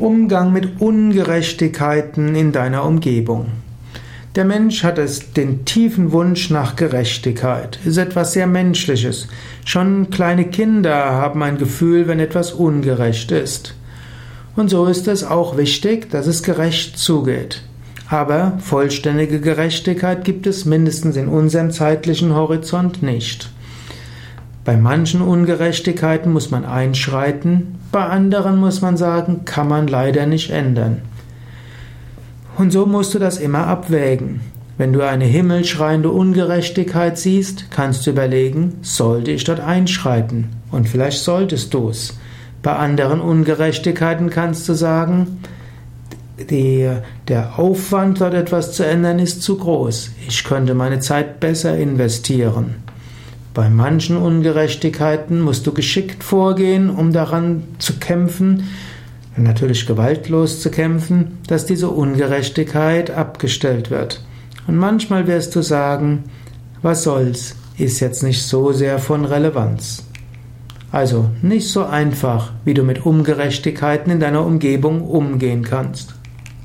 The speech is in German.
Umgang mit Ungerechtigkeiten in deiner Umgebung. Der Mensch hat es den tiefen Wunsch nach Gerechtigkeit. Ist etwas sehr Menschliches. Schon kleine Kinder haben ein Gefühl, wenn etwas ungerecht ist. Und so ist es auch wichtig, dass es gerecht zugeht. Aber vollständige Gerechtigkeit gibt es mindestens in unserem zeitlichen Horizont nicht. Bei manchen Ungerechtigkeiten muss man einschreiten, bei anderen muss man sagen, kann man leider nicht ändern. Und so musst du das immer abwägen. Wenn du eine himmelschreiende Ungerechtigkeit siehst, kannst du überlegen, sollte ich dort einschreiten? Und vielleicht solltest du es. Bei anderen Ungerechtigkeiten kannst du sagen, die, der Aufwand, dort etwas zu ändern, ist zu groß. Ich könnte meine Zeit besser investieren. Bei manchen Ungerechtigkeiten musst du geschickt vorgehen, um daran zu kämpfen, natürlich gewaltlos zu kämpfen, dass diese Ungerechtigkeit abgestellt wird. Und manchmal wirst du sagen, was soll's, ist jetzt nicht so sehr von Relevanz. Also nicht so einfach, wie du mit Ungerechtigkeiten in deiner Umgebung umgehen kannst.